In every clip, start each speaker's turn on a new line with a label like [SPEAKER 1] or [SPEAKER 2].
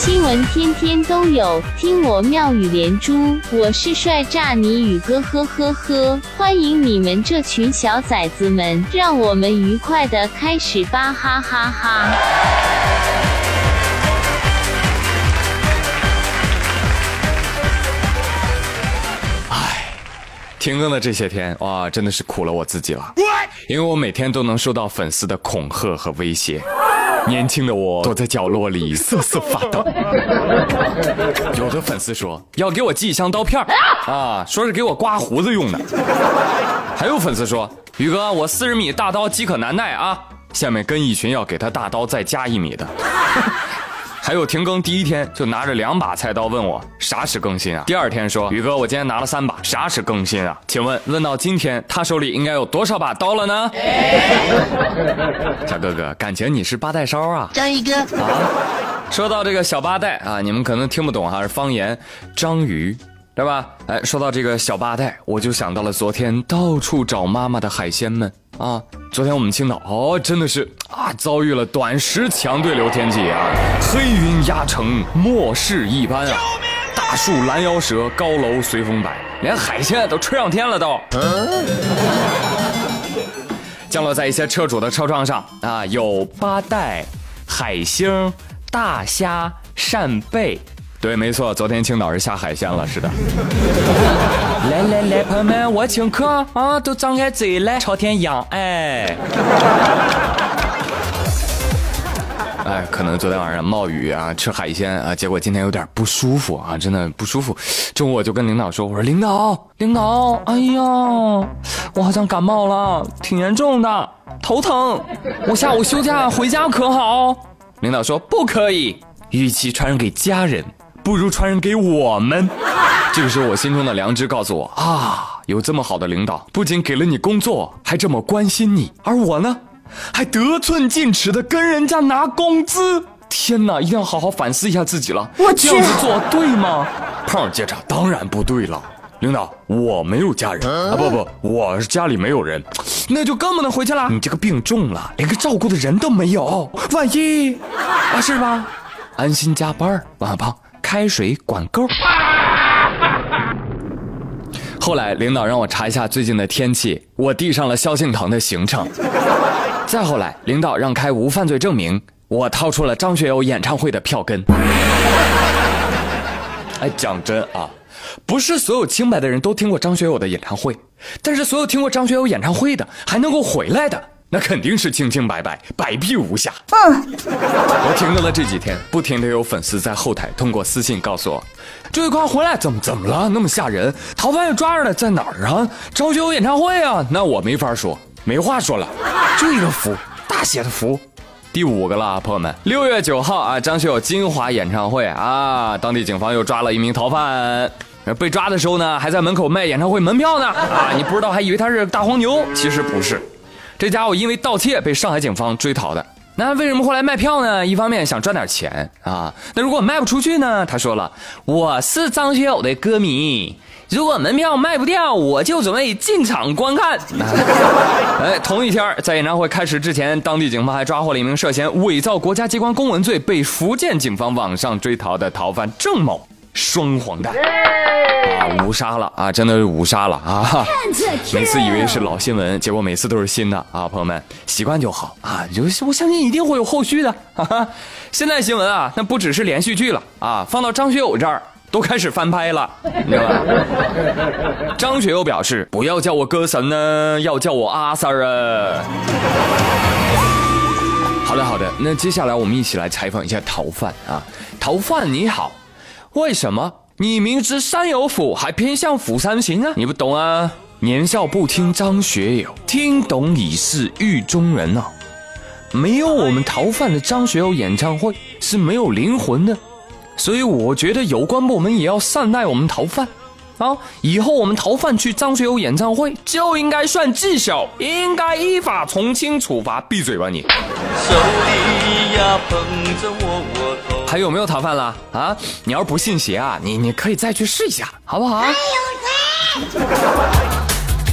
[SPEAKER 1] 新闻天天都有，听我妙语连珠。我是帅炸你宇哥，呵呵呵！欢迎你们这群小崽子们，让我们愉快的开始吧，哈哈哈！
[SPEAKER 2] 唉，停更的这些天，哇，真的是苦了我自己了，因为我每天都能收到粉丝的恐吓和威胁。年轻的我躲在角落里瑟瑟发抖。有的粉丝说要给我寄一箱刀片啊，说是给我刮胡子用的。还有粉丝说宇哥，我四十米大刀饥渴难耐啊，下面跟一群要给他大刀再加一米的。还有停更第一天就拿着两把菜刀问我啥时更新啊？第二天说宇哥，我今天拿了三把，啥时更新啊？请问问到今天他手里应该有多少把刀了呢？小哥哥，感情你是八代烧啊？
[SPEAKER 3] 章鱼哥
[SPEAKER 2] 啊，说到这个小八代啊，你们可能听不懂哈，是方言，章鱼。对吧？哎，说到这个小八代，我就想到了昨天到处找妈妈的海鲜们啊。昨天我们青岛哦，真的是啊，遭遇了短时强对流天气啊，黑云压城，末世一般啊，大树拦腰折，高楼随风摆，连海鲜都吹上天了都。降落在一些车主的车窗上啊，有八带、海星、大虾、扇贝。对，没错，昨天青岛是下海鲜了，是的。来来来，朋友们，我请客啊，都张开嘴来，朝天仰，哎。哎，可能昨天晚上冒雨啊，吃海鲜啊，结果今天有点不舒服啊，真的不舒服。中午我就跟领导说，我说领导，领导，哎呀，我好像感冒了，挺严重的，头疼，我下午休假回家可好？领导说不可以，与其传染给家人。不如传染给我们。这个时候，我心中的良知告诉我啊，有这么好的领导，不仅给了你工作，还这么关心你，而我呢，还得寸进尺的跟人家拿工资。天哪，一定要好好反思一下自己了。我这样子做对吗？胖接着，当然不对了。领导，我没有家人啊，不不，我是家里没有人，那就更不能回去了。你这个病重了，连个照顾的人都没有，万一啊，是吧？安心加班，王小胖。开水管够。后来领导让我查一下最近的天气，我递上了萧敬腾的行程。再后来，领导让开无犯罪证明，我掏出了张学友演唱会的票根。哎，讲真啊，不是所有清白的人都听过张学友的演唱会，但是所有听过张学友演唱会的还能够回来的。那肯定是清清白白、百弊无瑕。嗯，我停更了这几天，不停的有粉丝在后台通过私信告诉我：“这位快回来，怎么怎么了？那么吓人？逃犯又抓着了，在哪儿啊？张学友演唱会啊？”那我没法说，没话说了，就一个福，大写的福。第五个了，朋友们，六月九号啊，张学友金华演唱会啊，当地警方又抓了一名逃犯，被抓的时候呢，还在门口卖演唱会门票呢。啊，你不知道还以为他是大黄牛，其实不是。这家伙因为盗窃被上海警方追逃的，那为什么后来卖票呢？一方面想赚点钱啊，那如果卖不出去呢？他说了，我是张学友的歌迷，如果门票卖不掉，我就准备进场观看。哎，同一天，在演唱会开始之前，当地警方还抓获了一名涉嫌伪造国家机关公文罪被福建警方网上追逃的逃犯郑某，双黄蛋。啊，五杀了啊！真的是五杀了啊！每次以为是老新闻，结果每次都是新的啊！朋友们，习惯就好啊！就是我相信一定会有后续的。哈哈，现在新闻啊，那不只是连续剧了啊，放到张学友这儿都开始翻拍了，你知道吧？张学友表示：“不要叫我歌神呢，要叫我阿 Sir 啊！”好的，好的，那接下来我们一起来采访一下逃犯啊！逃犯你好，为什么？你明知山有虎，还偏向虎山行啊？你不懂啊！年少不听张学友，听懂已是狱中人啊！没有我们逃犯的张学友演唱会是没有灵魂的，所以我觉得有关部门也要善待我们逃犯啊！以后我们逃犯去张学友演唱会就应该算技巧，应该依法从轻处罚。闭嘴吧你！手里呀捧着窝窝头。还有没有逃犯了啊？你要是不信邪啊，你你可以再去试一下，好不好？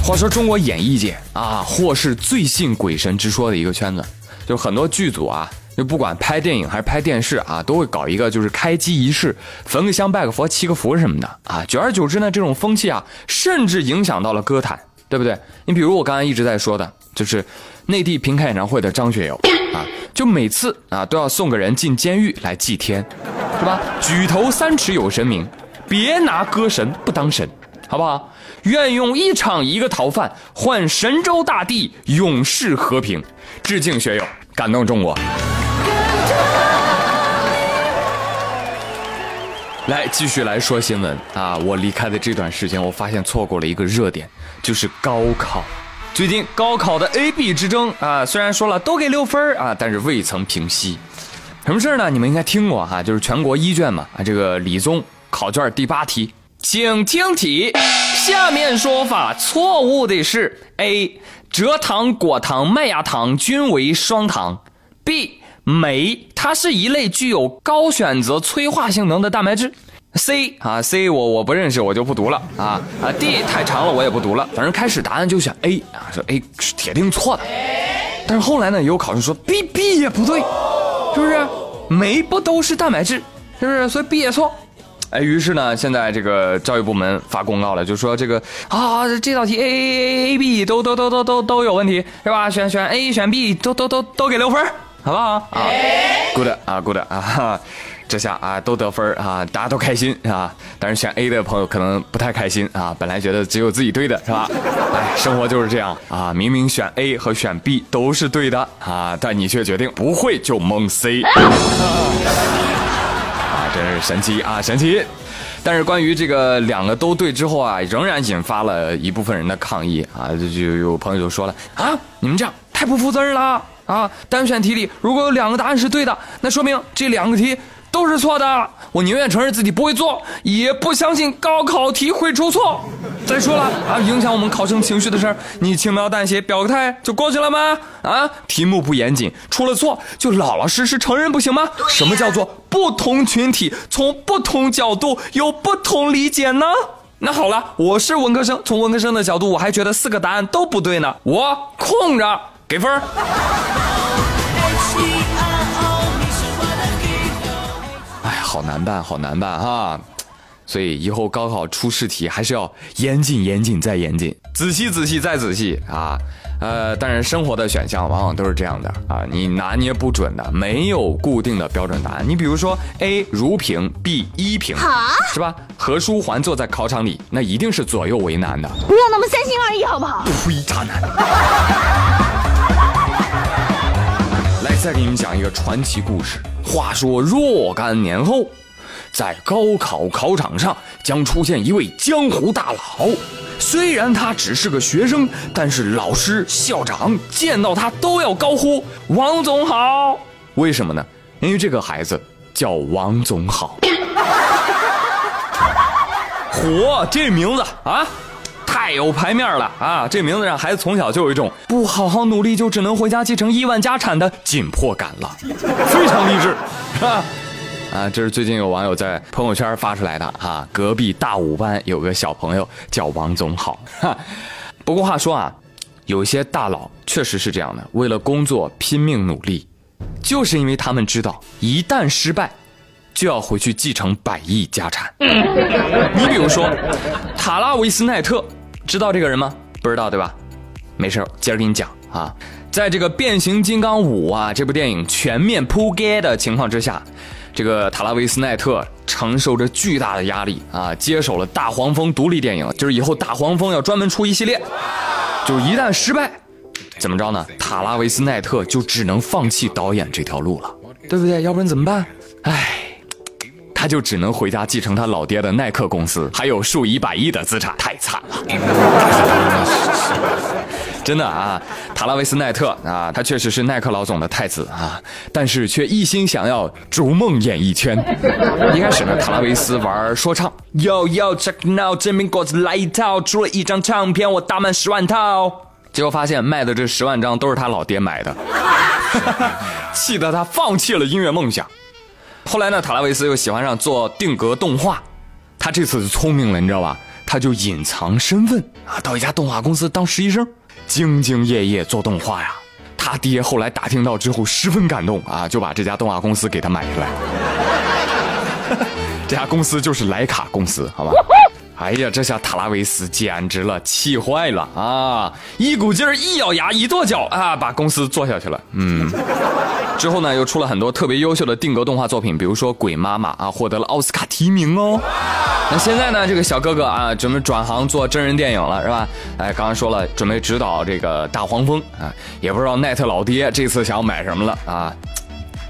[SPEAKER 2] 话说中国演艺界啊，或是最信鬼神之说的一个圈子，就很多剧组啊，就不管拍电影还是拍电视啊，都会搞一个就是开机仪式，焚个香、拜个佛、祈个福什么的啊。久而久之呢，这种风气啊，甚至影响到了歌坛，对不对？你比如我刚才一直在说的，就是内地平开演唱会的张学友 啊，就每次啊都要送个人进监狱来祭天，是吧？举头三尺有神明，别拿歌神不当神，好不好？愿用一场一个逃犯换神州大地永世和平，致敬学友，感动中国。来，继续来说新闻啊！我离开的这段时间，我发现错过了一个热点，就是高考。最近高考的 A、B 之争啊，虽然说了都给六分啊，但是未曾平息。什么事呢？你们应该听过哈，就是全国一卷嘛啊，这个理综考卷第八题，请听题。下面说法错误的是：A. 蔗糖、果糖、麦芽糖均为双糖；B. 酶，它是一类具有高选择催化性能的蛋白质。C 啊，C 我我不认识，我就不读了啊啊。D 太长了，我也不读了。反正开始答案就选 A 啊，说 A 是铁定错的。但是后来呢，有考生说 B B 也不对，是不是？酶不都是蛋白质，是不是？所以 B 也错。哎，于是呢，现在这个教育部门发公告了，就说这个啊，这道题 A A A B 都都都都都都有问题，是吧？选选 A 选 B 都都都都给六分。好不好啊？Good 啊，Good 啊，这下啊都得分啊，大家都开心啊。但是选 A 的朋友可能不太开心啊，本来觉得只有自己对的是吧？哎，生活就是这样啊，明明选 A 和选 B 都是对的啊，但你却决定不会就蒙 C，啊，真是神奇啊，神奇！但是关于这个两个都对之后啊，仍然引发了一部分人的抗议啊，就就有朋友就说了啊，你们这样太不负责任了。啊，单选题里如果有两个答案是对的，那说明这两个题都是错的。我宁愿承认自己不会做，也不相信高考题会出错。再说了啊，影响我们考生情绪的事儿，你轻描淡写表个态就过去了吗？啊，题目不严谨，出了错就老老实实承认不行吗？什么叫做不同群体从不同角度有不同理解呢？那好了，我是文科生，从文科生的角度，我还觉得四个答案都不对呢，我空着。给分哎，好难办，好难办哈！所以以后高考出试题还是要严谨、严谨再严谨，仔细、仔细再仔细啊！呃，但是生活的选项往往都是这样的啊，你拿捏不准的，没有固定的标准答案。你比如说 A 如平，B 一平，是吧？何书桓坐在考场里，那一定是左右为难的。
[SPEAKER 3] 不要那么三心二意，好不好？
[SPEAKER 2] 呸，渣男！再给你们讲一个传奇故事。话说若干年后，在高考考场上将出现一位江湖大佬。虽然他只是个学生，但是老师、校长见到他都要高呼“王总好”。为什么呢？因为这个孩子叫王总好。嚯，这名字啊！太有排面了啊！这名字让孩子从小就有一种不好好努力就只能回家继承亿万家产的紧迫感了，非常励志，是吧？啊，这是最近有网友在朋友圈发出来的啊。隔壁大五班有个小朋友叫王总好，哈。不过话说啊，有些大佬确实是这样的，为了工作拼命努力，就是因为他们知道一旦失败，就要回去继承百亿家产。你比如说塔拉维斯奈特。知道这个人吗？不知道对吧？没事，接着给你讲啊。在这个《变形金刚五》啊这部电影全面铺盖的情况之下，这个塔拉维斯奈特承受着巨大的压力啊，接手了大黄蜂独立电影，就是以后大黄蜂要专门出一系列，就一旦失败，怎么着呢？塔拉维斯奈特就只能放弃导演这条路了，对不对？要不然怎么办？唉。他就只能回家继承他老爹的耐克公司，还有数以百亿的资产，太惨了。真的啊，塔拉维斯奈特啊，他确实是耐克老总的太子啊，但是却一心想要逐梦演艺圈。一开始呢，塔拉维斯玩说唱，Yo Yo Check Now，真苹果子来一套，出了一张唱片，我大卖十万套，结果发现卖的这十万张都是他老爹买的，气得他放弃了音乐梦想。后来呢，塔拉维斯又喜欢上做定格动画，他这次聪明了，你知道吧？他就隐藏身份啊，到一家动画公司当实习生，兢兢业业做动画呀。他爹后来打听到之后十分感动啊，就把这家动画公司给他买下来。这家公司就是莱卡公司，好吧？哎呀，这下塔拉维斯简直了，气坏了啊！一股劲儿，一咬牙，一跺脚啊，把公司做下去了。嗯，之后呢，又出了很多特别优秀的定格动画作品，比如说《鬼妈妈》啊，获得了奥斯卡提名哦。那现在呢，这个小哥哥啊，准备转行做真人电影了，是吧？哎，刚刚说了，准备指导这个《大黄蜂》啊，也不知道奈特老爹这次想要买什么了啊？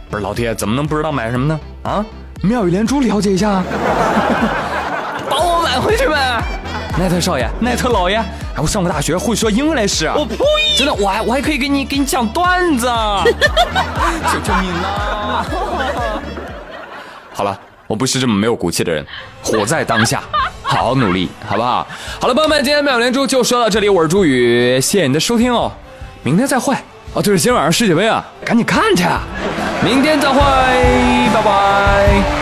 [SPEAKER 2] 不是老爹，怎么能不知道买什么呢？啊，妙语连珠，了解一下。买回去呗，奈特少爷，奈特老爷，我上过大学，会说英文来是。我呸！真的，我还我还可以给你给你讲段子。求求你了。好了，我不是这么没有骨气的人，活在当下，好好努力，好不好？好了，朋友们，今天妙连珠就说到这里，我是朱宇，谢谢你的收听哦，明天再会。哦，对了，今天晚上世界杯啊，赶紧看去。明天再会，拜拜。